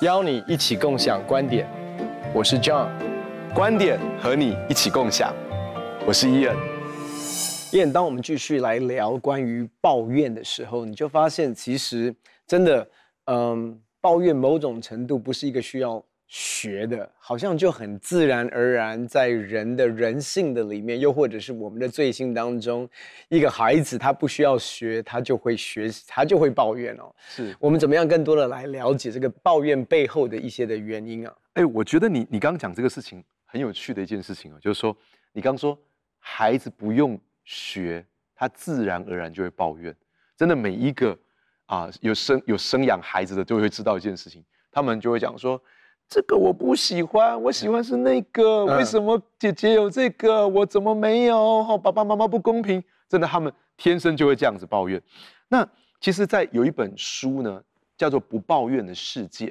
邀你一起共享观点，我是 John，观点和你一起共享，我是 Ian。Ian，当我们继续来聊关于抱怨的时候，你就发现其实真的，嗯，抱怨某种程度不是一个需要学的，好像就很自然而然在人的人性的里面，又或者是我们的罪性当中，一个孩子他不需要学，他就会学习，他就会抱怨哦。是我们怎么样更多的来了解这个抱怨背后的一些的原因啊？哎，我觉得你你刚刚讲这个事情很有趣的一件事情啊，就是说你刚刚说孩子不用学，他自然而然就会抱怨。真的每一个啊有生有生养孩子的都会知道一件事情，他们就会讲说。这个我不喜欢，我喜欢是那个。为什么姐姐有这个，我怎么没有？爸爸妈妈不公平。真的，他们天生就会这样子抱怨。那其实，在有一本书呢，叫做《不抱怨的世界》。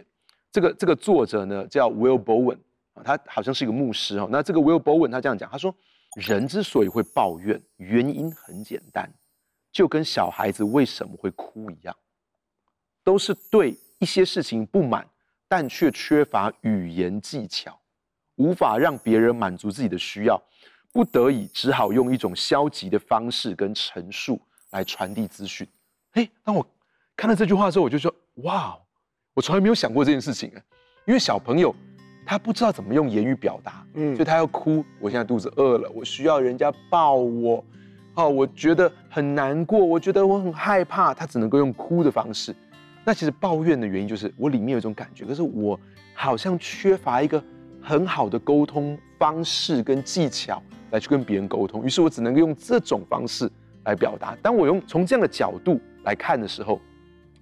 这个这个作者呢叫 Will Bowen 啊，他好像是一个牧师哦。那这个 Will Bowen 他这样讲，他说：人之所以会抱怨，原因很简单，就跟小孩子为什么会哭一样，都是对一些事情不满。但却缺乏语言技巧，无法让别人满足自己的需要，不得已只好用一种消极的方式跟陈述来传递资讯。嘿，当我看到这句话的时候，我就说：哇，我从来没有想过这件事情。因为小朋友他不知道怎么用言语表达，嗯，所以他要哭。我现在肚子饿了，我需要人家抱我。哦，我觉得很难过，我觉得我很害怕，他只能够用哭的方式。那其实抱怨的原因就是我里面有一种感觉，可是我好像缺乏一个很好的沟通方式跟技巧来去跟别人沟通，于是我只能用这种方式来表达。当我用从这样的角度来看的时候，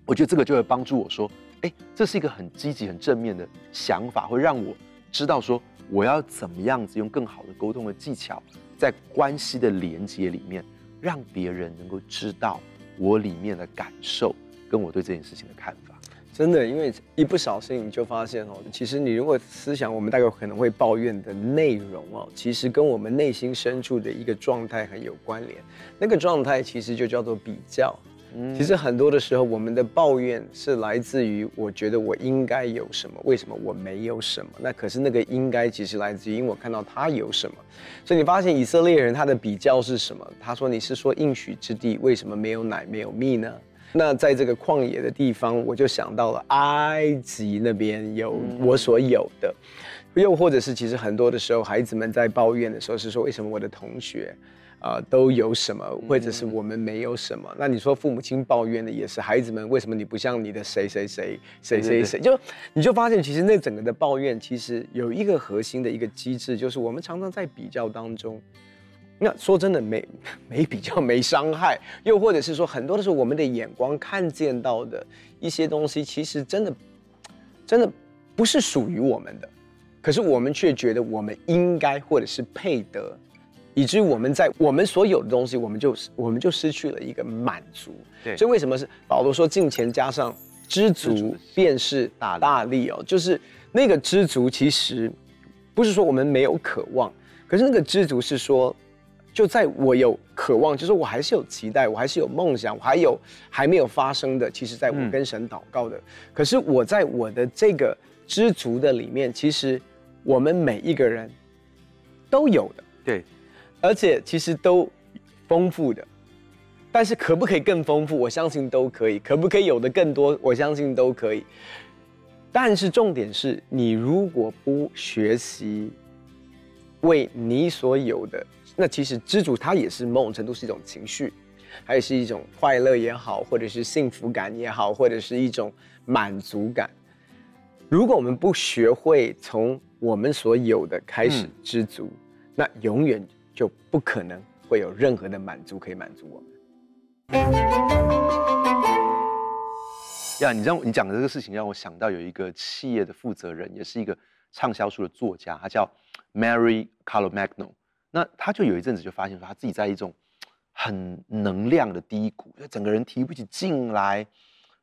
我觉得这个就会帮助我说，哎，这是一个很积极、很正面的想法，会让我知道说我要怎么样子用更好的沟通的技巧，在关系的连接里面，让别人能够知道我里面的感受。跟我对这件事情的看法，真的，因为一不小心你就发现哦，其实你如果思想我们大概可能会抱怨的内容哦，其实跟我们内心深处的一个状态很有关联。那个状态其实就叫做比较。嗯，其实很多的时候，我们的抱怨是来自于我觉得我应该有什么，为什么我没有什么？那可是那个应该其实来自于因为我看到他有什么。所以你发现以色列人他的比较是什么？他说：“你是说应许之地为什么没有奶没有蜜呢？”那在这个旷野的地方，我就想到了埃及那边有我所有的，又或者是其实很多的时候，孩子们在抱怨的时候是说，为什么我的同学，啊、呃、都有什么，或者是我们没有什么？那你说父母亲抱怨的也是孩子们，为什么你不像你的谁谁谁谁谁谁？就你就发现，其实那整个的抱怨，其实有一个核心的一个机制，就是我们常常在比较当中。那说真的没没比较没伤害，又或者是说很多的时候我们的眼光看见到的一些东西，其实真的真的不是属于我们的，可是我们却觉得我们应该或者是配得，以至于我们在我们所有的东西，我们就我们就失去了一个满足。对，所以为什么是保罗说敬钱加上知足便是大大力哦？就是那个知足其实不是说我们没有渴望，可是那个知足是说。就在我有渴望，就是我还是有期待，我还是有梦想，我还有还没有发生的。其实，在我跟神祷告的，嗯、可是我在我的这个知足的里面，其实我们每一个人都有的，对，而且其实都丰富的。但是可不可以更丰富？我相信都可以。可不可以有的更多？我相信都可以。但是重点是你如果不学习为你所有的。那其实知足，它也是某种程度是一种情绪，还是一种快乐也好，或者是幸福感也好，或者是一种满足感。如果我们不学会从我们所有的开始知足，嗯、那永远就不可能会有任何的满足可以满足我们。呀，你让你讲的这个事情让我想到有一个企业的负责人，也是一个畅销书的作家，他叫 Mary Carlomagno。那他就有一阵子就发现说，他自己在一种很能量的低谷，就整个人提不起劲来。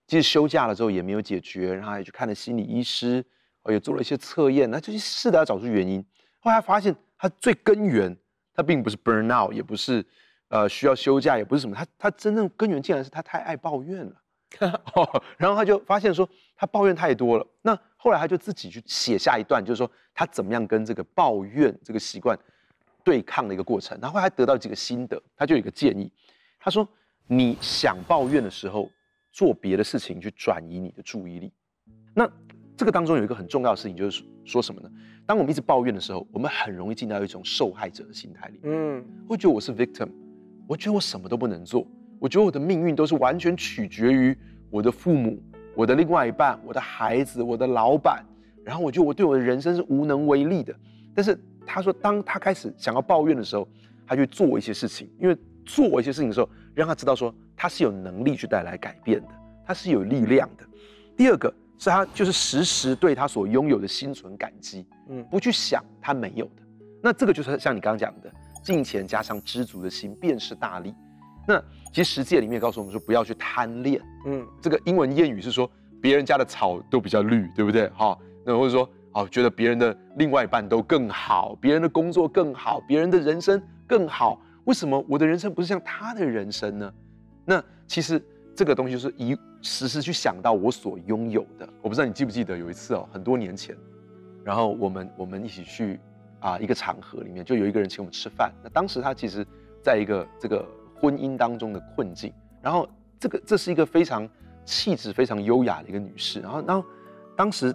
即使休假了之后也没有解决，然后也去看了心理医师，也做了一些测验，那就试着要找出原因。后来发现他最根源，他并不是 burn out，也不是呃需要休假，也不是什么，他他真正根源竟然是他太爱抱怨了。然后他就发现说他抱怨太多了。那后来他就自己去写下一段，就是说他怎么样跟这个抱怨这个习惯对抗的一个过程。然后还得到几个心得，他就有一个建议，他说你想抱怨的时候，做别的事情去转移你的注意力。那这个当中有一个很重要的事情，就是说什么呢？当我们一直抱怨的时候，我们很容易进到一种受害者的心态里。嗯，会觉得我是 victim，我觉得我什么都不能做。我觉得我的命运都是完全取决于我的父母、我的另外一半、我的孩子、我的老板，然后我觉得我对我的人生是无能为力的。但是他说，当他开始想要抱怨的时候，他去做一些事情，因为做一些事情的时候，让他知道说他是有能力去带来改变的，他是有力量的。第二个是他就是时时对他所拥有的心存感激，嗯，不去想他没有的。那这个就是像你刚刚讲的，金钱加上知足的心，便是大利。那其实实践里面告诉我们说，不要去贪恋。嗯，这个英文谚语是说，别人家的草都比较绿，对不对？好，那或者说，哦，觉得别人的另外一半都更好，别人的工作更好，别人的人生更好，为什么我的人生不是像他的人生呢？那其实这个东西就是以时时去想到我所拥有的。我不知道你记不记得有一次哦，很多年前，然后我们我们一起去啊一个场合里面，就有一个人请我们吃饭。那当时他其实在一个这个。婚姻当中的困境，然后这个这是一个非常气质非常优雅的一个女士，然后然后当时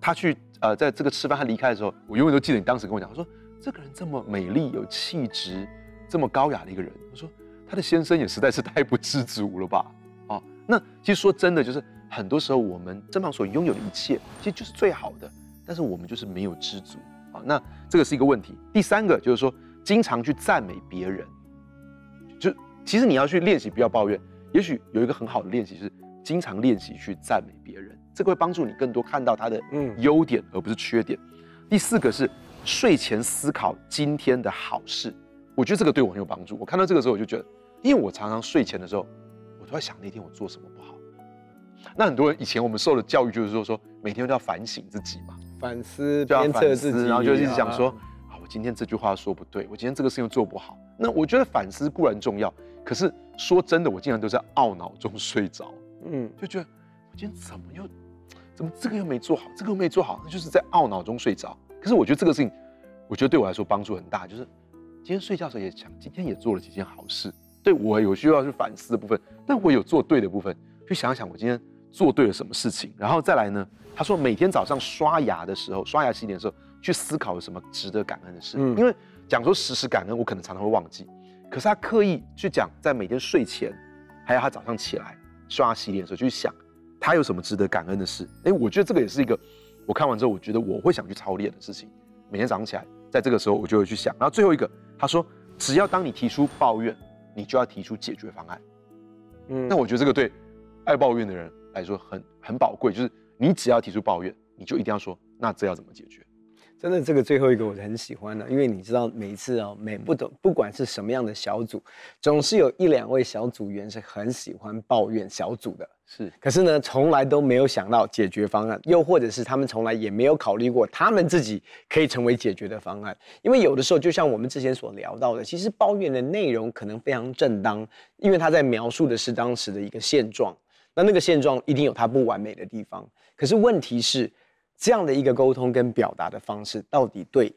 她去呃在这个吃饭，他离开的时候，我永远都记得你当时跟我讲，我说这个人这么美丽有气质，这么高雅的一个人，我说她的先生也实在是太不知足了吧？哦，那其实说真的，就是很多时候我们身旁所拥有的一切，其实就是最好的，但是我们就是没有知足啊。那这个是一个问题。第三个就是说，经常去赞美别人。就其实你要去练习，不要抱怨。也许有一个很好的练习是，经常练习去赞美别人，这个会帮助你更多看到他的嗯优点，而不是缺点。第四个是睡前思考今天的好事，我觉得这个对我很有帮助。我看到这个时候，我就觉得，因为我常常睡前的时候，我都在想那天我做什么不好。那很多人以前我们受的教育就是说，说每天都要反省自己嘛，反思鞭策自己，然后就一直想说。啊，我今天这句话说不对，我今天这个事情做不好。那我觉得反思固然重要，可是说真的，我经常都在懊恼中睡着。嗯，就觉得我今天怎么又怎么这个又没做好，这个又没做好，那就是在懊恼中睡着。可是我觉得这个事情，我觉得对我来说帮助很大，就是今天睡觉的时候也想，今天也做了几件好事。对我有需要去反思的部分，但我有做对的部分，去想想我今天做对了什么事情，然后再来呢？他说每天早上刷牙的时候，刷牙洗脸的时候。去思考有什么值得感恩的事，嗯，因为讲说时时感恩，我可能常常会忘记。可是他刻意去讲，在每天睡前，还有他早上起来刷牙洗脸的时候，去想他有什么值得感恩的事。哎，我觉得这个也是一个我看完之后，我觉得我会想去操练的事情。每天早上起来，在这个时候，我就会去想。然后最后一个，他说，只要当你提出抱怨，你就要提出解决方案。嗯，那我觉得这个对爱抱怨的人来说很很宝贵，就是你只要提出抱怨，你就一定要说，那这要怎么解决？真的，这个最后一个我是很喜欢的，因为你知道，每一次哦，每不懂，不管是什么样的小组，总是有一两位小组员是很喜欢抱怨小组的，是。可是呢，从来都没有想到解决方案，又或者是他们从来也没有考虑过他们自己可以成为解决的方案。因为有的时候，就像我们之前所聊到的，其实抱怨的内容可能非常正当，因为他在描述的是当时的一个现状，那那个现状一定有它不完美的地方。可是问题是。这样的一个沟通跟表达的方式，到底对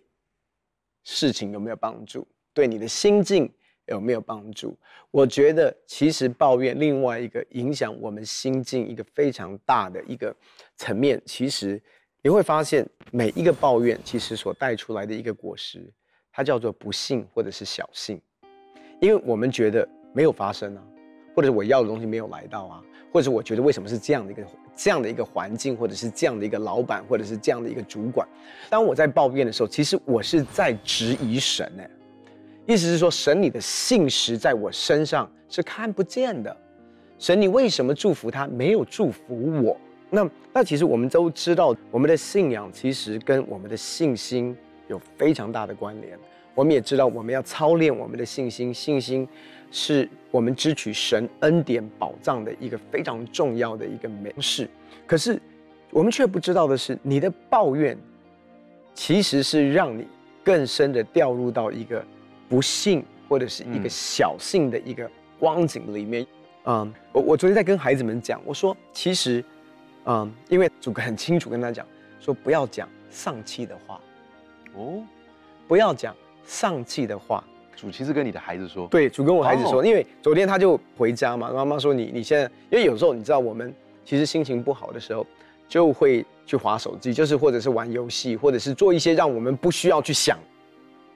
事情有没有帮助？对你的心境有没有帮助？我觉得，其实抱怨另外一个影响我们心境一个非常大的一个层面，其实你会发现，每一个抱怨其实所带出来的一个果实，它叫做不幸或者是小幸，因为我们觉得没有发生啊，或者我要的东西没有来到啊。或者我觉得为什么是这样的一个这样的一个环境，或者是这样的一个老板，或者是这样的一个主管，当我在抱怨的时候，其实我是在质疑神呢。意思是说，神你的信实在我身上是看不见的，神你为什么祝福他，没有祝福我？那那其实我们都知道，我们的信仰其实跟我们的信心有非常大的关联。我们也知道，我们要操练我们的信心，信心。是我们支取神恩典宝藏的一个非常重要的一个模式，可是我们却不知道的是，你的抱怨其实是让你更深的掉入到一个不幸或者是一个小幸的一个光景里面，嗯，我我昨天在跟孩子们讲，我说其实，嗯，因为主很清楚跟他讲，说不要讲丧气的话，哦，不要讲丧气的话。主其实跟你的孩子说，对，主跟我孩子说，因为昨天他就回家嘛，妈妈说你你现在，因为有时候你知道我们其实心情不好的时候，就会去划手机，就是或者是玩游戏，或者是做一些让我们不需要去想，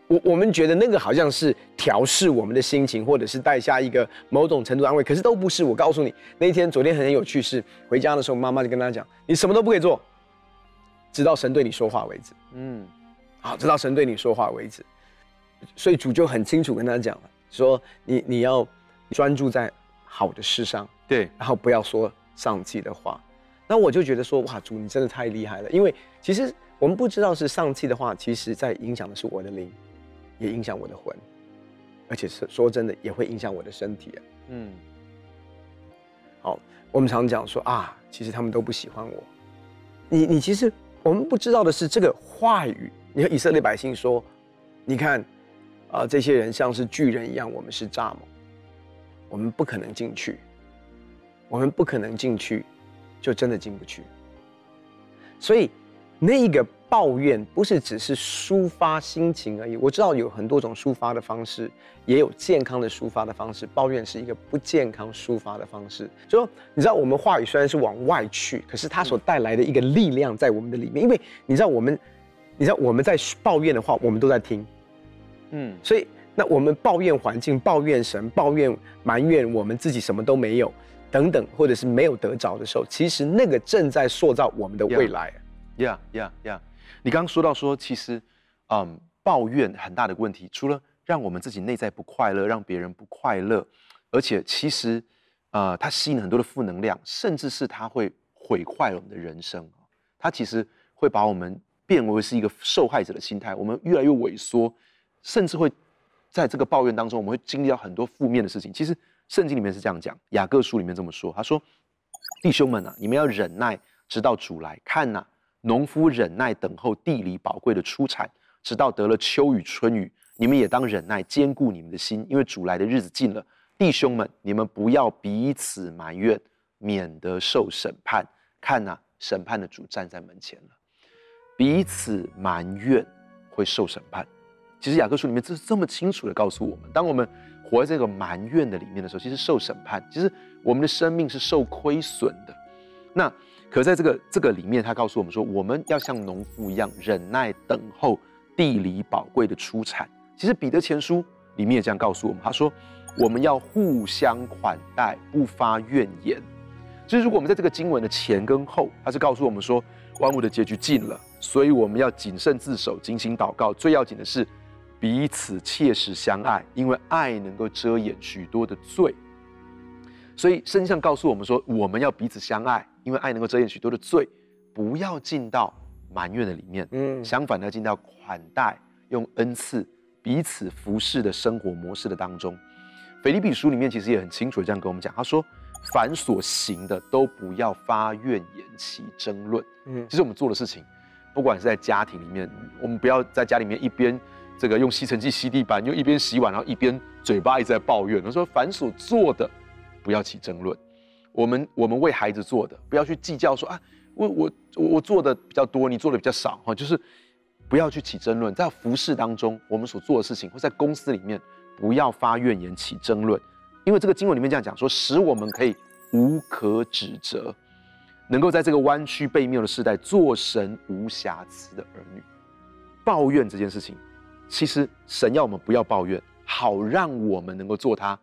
我我们觉得那个好像是调试我们的心情，或者是带下一个某种程度安慰，可是都不是。我告诉你，那一天昨天很有趣，是回家的时候，妈妈就跟他讲，你什么都不可以做，直到神对你说话为止。嗯，好，直到神对你说话为止。所以主就很清楚跟他讲了，说你你要专注在好的事上，对，然后不要说丧气的话。那我就觉得说，哇，主你真的太厉害了，因为其实我们不知道是丧气的话，其实在影响的是我的灵，也影响我的魂，而且是说真的也会影响我的身体啊。嗯，好，我们常讲说啊，其实他们都不喜欢我。你你其实我们不知道的是这个话语，你和以色列百姓说，你看。啊，这些人像是巨人一样，我们是蚱蜢，我们不可能进去，我们不可能进去，就真的进不去。所以，那一个抱怨不是只是抒发心情而已。我知道有很多种抒发的方式，也有健康的抒发的方式。抱怨是一个不健康抒发的方式。就说，你知道，我们话语虽然是往外去，可是它所带来的一个力量在我们的里面。因为你知道，我们，你知道我们在抱怨的话，我们都在听。嗯，所以那我们抱怨环境、抱怨神、抱怨埋怨我们自己什么都没有等等，或者是没有得着的时候，其实那个正在塑造我们的未来。呀呀呀！你刚刚说到说，其实，嗯，抱怨很大的问题，除了让我们自己内在不快乐，让别人不快乐，而且其实，呃，它吸引很多的负能量，甚至是它会毁坏我们的人生。它其实会把我们变为是一个受害者的心态，我们越来越萎缩。甚至会在这个抱怨当中，我们会经历到很多负面的事情。其实圣经里面是这样讲，雅各书里面这么说，他说：“弟兄们啊，你们要忍耐，直到主来。看呐，农夫忍耐等候地里宝贵的出产，直到得了秋雨春雨。你们也当忍耐，坚固你们的心，因为主来的日子近了。弟兄们，你们不要彼此埋怨，免得受审判。看呐，审判的主站在门前了。彼此埋怨会受审判。”其实雅各书里面这是这么清楚的告诉我们：当我们活在这个埋怨的里面的时候，其实受审判，其实我们的生命是受亏损的。那可在这个这个里面，他告诉我们说，我们要像农夫一样忍耐等候地里宝贵的出产。其实彼得前书里面也这样告诉我们，他说我们要互相款待，不发怨言。其实如果我们在这个经文的前跟后，他是告诉我们说万物的结局近了，所以我们要谨慎自守，警醒祷告。最要紧的是。彼此切实相爱，因为爱能够遮掩许多的罪。所以圣经上告诉我们说，我们要彼此相爱，因为爱能够遮掩许多的罪。不要进到埋怨的里面，嗯，相反的要进到款待、用恩赐、彼此服侍的生活模式的当中。腓立比书里面其实也很清楚的这样跟我们讲，他说：凡所行的都不要发怨言起争论。嗯，其实我们做的事情，不管是在家庭里面，我们不要在家里面一边。这个用吸尘器吸地板，又一边洗碗，然后一边嘴巴一直在抱怨。他说：“凡所做的，不要起争论。我们我们为孩子做的，不要去计较说啊，我我我做的比较多，你做的比较少哈，就是不要去起争论。在服侍当中，我们所做的事情，或在公司里面，不要发怨言起争论，因为这个经文里面这样讲说，使我们可以无可指责，能够在这个弯曲悖谬的时代，做神无瑕疵的儿女。抱怨这件事情。”其实神要我们不要抱怨，好让我们能够做他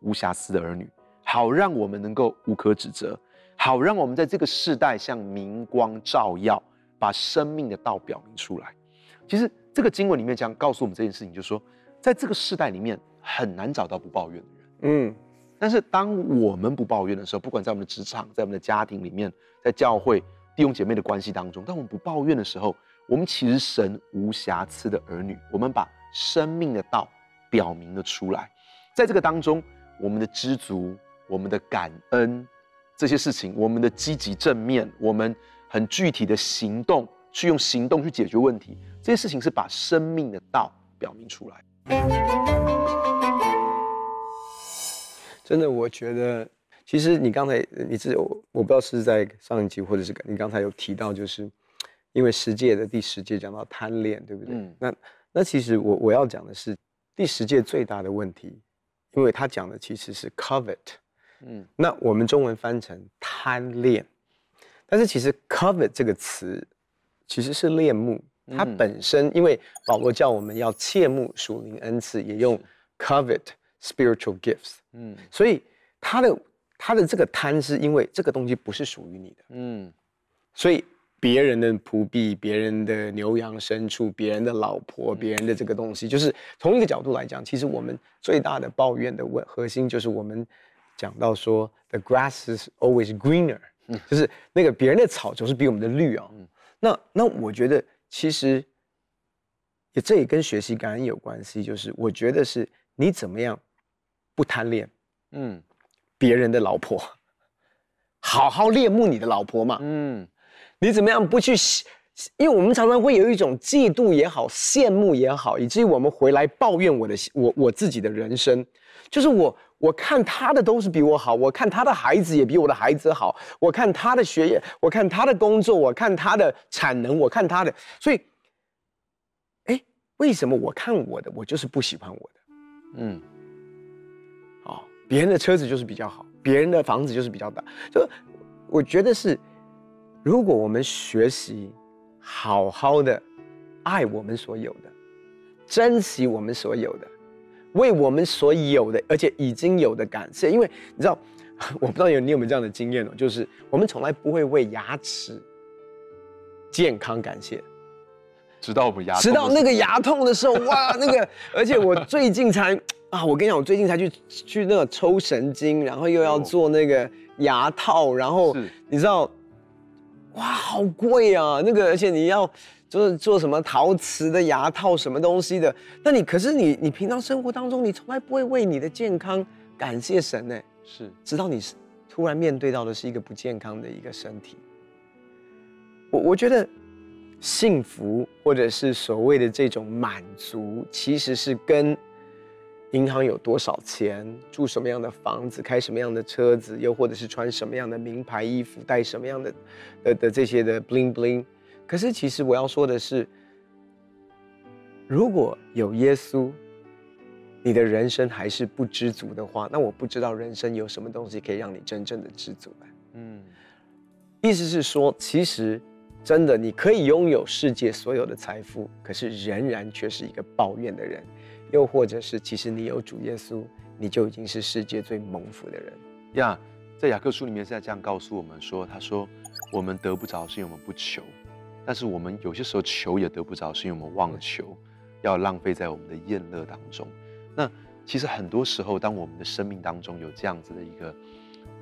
无瑕疵的儿女，好让我们能够无可指责，好让我们在这个世代像明光照耀，把生命的道表明出来。其实这个经文里面讲告诉我们这件事情，就是说，在这个世代里面很难找到不抱怨的人。嗯，但是当我们不抱怨的时候，不管在我们的职场，在我们的家庭里面，在教会弟兄姐妹的关系当中，当我们不抱怨的时候。我们其实神无瑕疵的儿女，我们把生命的道表明了出来，在这个当中，我们的知足，我们的感恩，这些事情，我们的积极正面，我们很具体的行动，去用行动去解决问题，这些事情是把生命的道表明出来。真的，我觉得其实你刚才你自我我不知道是在上一集或者是你刚才有提到，就是因为十诫的第十诫讲到贪恋，对不对？嗯、那那其实我我要讲的是第十诫最大的问题，因为他讲的其实是 covet，嗯，那我们中文翻成贪恋，但是其实 covet 这个词其实是恋慕，它本身因为保罗叫我们要切慕属灵恩赐，也用 covet。Spiritual gifts，嗯，所以他的他的这个贪是因为这个东西不是属于你的，嗯，所以别人的仆婢、别人的牛羊牲畜、别人的老婆、别人的这个东西，就是从一个角度来讲，其实我们最大的抱怨的问核心就是我们讲到说，the grass is always greener，嗯，就是那个别人的草总是比我们的绿啊，嗯，那那我觉得其实也这也跟学习感恩有关系，就是我觉得是你怎么样。不贪恋，嗯，别人的老婆，好好恋慕你的老婆嘛，嗯，你怎么样不去？因为我们常常会有一种嫉妒也好，羡慕也好，以至于我们回来抱怨我的我我自己的人生，就是我我看他的都是比我好，我看他的孩子也比我的孩子好，我看他的学业，我看他的工作，我看他的产能，我看他的，所以，哎，为什么我看我的，我就是不喜欢我的？嗯。哦别人的车子就是比较好，别人的房子就是比较大。就我觉得是，如果我们学习好好的爱我们所有的，珍惜我们所有的，为我们所有的而且已经有的感谢，因为你知道，我不知道有你有没有这样的经验哦，就是我们从来不会为牙齿健康感谢，直到我们牙痛，直到那个牙痛的时候，哇，那个，而且我最近才。啊，我跟你讲，我最近才去去那个抽神经，然后又要做那个牙套，然后你知道，哇，好贵啊！那个，而且你要就是做什么陶瓷的牙套，什么东西的。那你可是你你平常生活当中，你从来不会为你的健康感谢神呢？是，直到你突然面对到的是一个不健康的一个身体。我我觉得幸福或者是所谓的这种满足，其实是跟。银行有多少钱？住什么样的房子？开什么样的车子？又或者是穿什么样的名牌衣服？带什么样的的的这些的 bling bling？可是其实我要说的是，如果有耶稣，你的人生还是不知足的话，那我不知道人生有什么东西可以让你真正的知足了。嗯，意思是说，其实真的你可以拥有世界所有的财富，可是仍然却是一个抱怨的人。又或者是，其实你有主耶稣，你就已经是世界最蒙福的人呀。Yeah, 在雅各书里面是在这样告诉我们说：“他说，我们得不着是因为我们不求，但是我们有些时候求也得不着，是因为我们忘了求，要浪费在我们的宴乐当中。那其实很多时候，当我们的生命当中有这样子的一个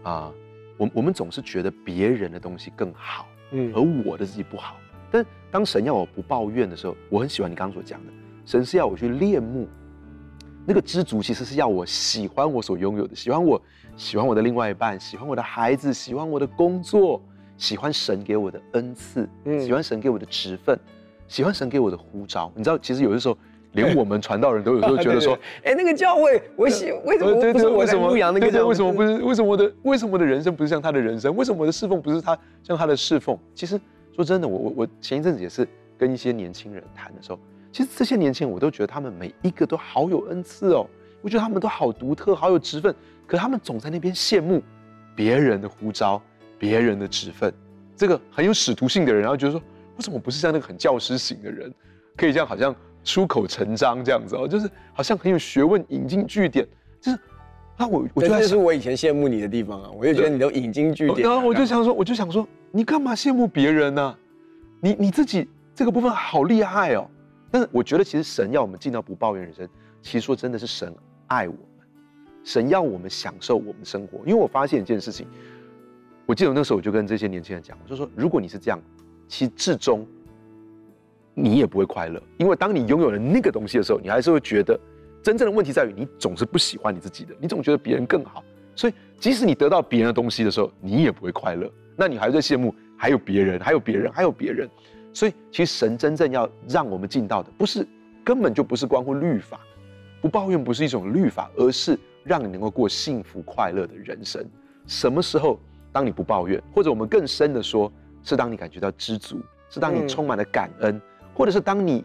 啊，我我们总是觉得别人的东西更好，嗯，而我的自己不好。但当神要我不抱怨的时候，我很喜欢你刚刚所讲的。”神是要我去恋慕，那个知足其实是要我喜欢我所拥有的，喜欢我，喜欢我的另外一半，喜欢我的孩子，喜欢我的工作，喜欢神给我的恩赐，嗯，喜欢神给我的职分，喜欢神给我的呼召。你知道，其实有的时候，连我们传道人都有时候觉得说，哎，那个教会，我喜为什么不是我在牧养那个教会？为什么不是？为什么我的为什么我的人生不是像他的人生？为什么我的侍奉不是他像他的侍奉？其实说真的，我我我前一阵子也是跟一些年轻人谈的时候。其实这些年轻人，我都觉得他们每一个都好有恩赐哦。我觉得他们都好独特，好有职分。可他们总在那边羡慕别人的呼召，别人的职分。这个很有使徒性的人，然后觉得说，为什么我不是像那个很教师型的人，可以这样好像出口成章这样子哦？就是好像很有学问，引经据典。就是那，我我觉得这是我以前羡慕你的地方啊。我就觉得你都引经据典。然后我就想说，我就想说，你干嘛羡慕别人呢？你你自己这个部分好厉害哦。但是我觉得，其实神要我们尽到不抱怨人生，其实说真的是神爱我们，神要我们享受我们生活。因为我发现一件事情，我记得那时候我就跟这些年轻人讲，我就说，如果你是这样，其实至终你也不会快乐，因为当你拥有了那个东西的时候，你还是会觉得，真正的问题在于你总是不喜欢你自己的，你总觉得别人更好，所以即使你得到别人的东西的时候，你也不会快乐，那你还在羡慕还有别人，还有别人，还有别人。所以，其实神真正要让我们进到的，不是根本就不是关乎律法，不抱怨不是一种律法，而是让你能够过幸福快乐的人生。什么时候，当你不抱怨，或者我们更深的说，是当你感觉到知足，是当你充满了感恩，或者是当你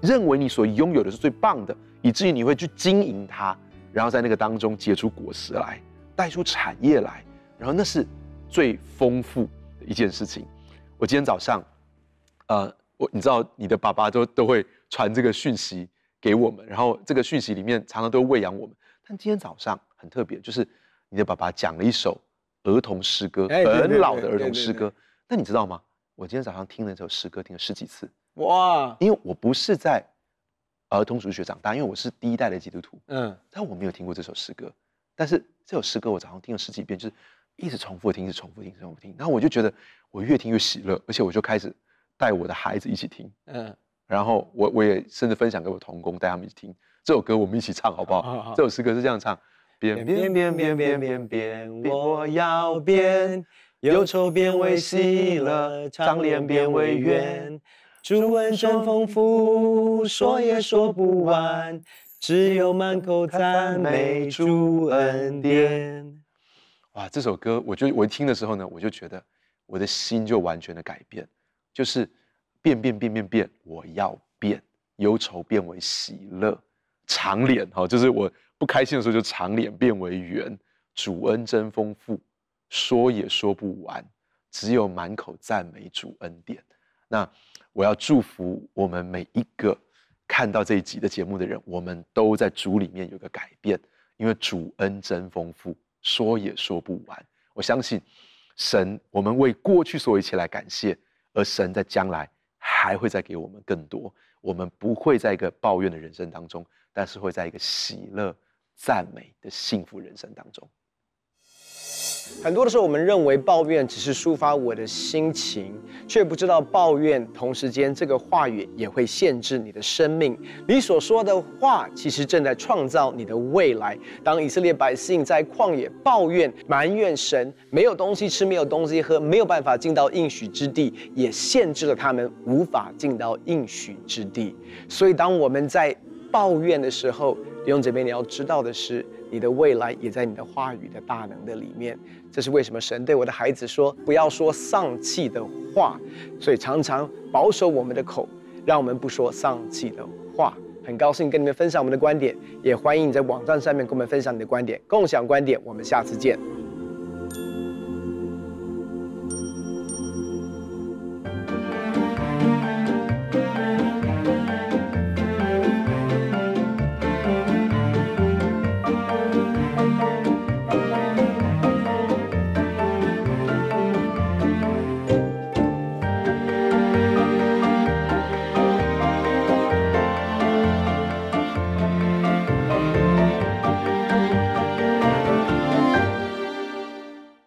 认为你所拥有的是最棒的，以至于你会去经营它，然后在那个当中结出果实来，带出产业来，然后那是最丰富的一件事情。我今天早上，呃，我你知道你的爸爸都都会传这个讯息给我们，然后这个讯息里面常常都喂养我们。但今天早上很特别，就是你的爸爸讲了一首儿童诗歌，很老的儿童诗歌。但你知道吗？我今天早上听了这首诗歌，听了十几次。哇！因为我不是在儿童主日学长大，因为我是第一代的基督徒。嗯。但我没有听过这首诗歌，但是这首诗歌我早上听了十几遍，就是一直重复听，一直重复听，重复听。然后我就觉得我越听越喜乐，而且我就开始带我的孩子一起听。嗯。然后我我也甚至分享给我同工，带他们一起听这首歌，我们一起唱好不好？好好好。这首诗歌是这样唱：变变变变变变变，我要变。忧愁变为喜乐，长脸变为圆，主恩真丰富，说也说不完，只有满口赞美主恩典。哇，这首歌，我就我一听的时候呢，我就觉得我的心就完全的改变，就是变变变变变，我要变，忧愁变为喜乐，长脸哈，就是我不开心的时候就长脸变为圆，主恩真丰富。说也说不完，只有满口赞美主恩典。那我要祝福我们每一个看到这一集的节目的人，我们都在主里面有个改变，因为主恩真丰富，说也说不完。我相信神，我们为过去所有一切来感谢，而神在将来还会再给我们更多。我们不会在一个抱怨的人生当中，但是会在一个喜乐、赞美的幸福人生当中。很多的时候，我们认为抱怨只是抒发我的心情，却不知道抱怨同时间这个话语也会限制你的生命。你所说的话，其实正在创造你的未来。当以色列百姓在旷野抱怨、埋怨神，没有东西吃，没有东西喝，没有办法进到应许之地，也限制了他们无法进到应许之地。所以，当我们在抱怨的时候，弟兄姐妹，你要知道的是，你的未来也在你的话语的大能的里面。这是为什么神对我的孩子说：“不要说丧气的话。”所以常常保守我们的口，让我们不说丧气的话。很高兴跟你们分享我们的观点，也欢迎你在网站上面跟我们分享你的观点，共享观点。我们下次见。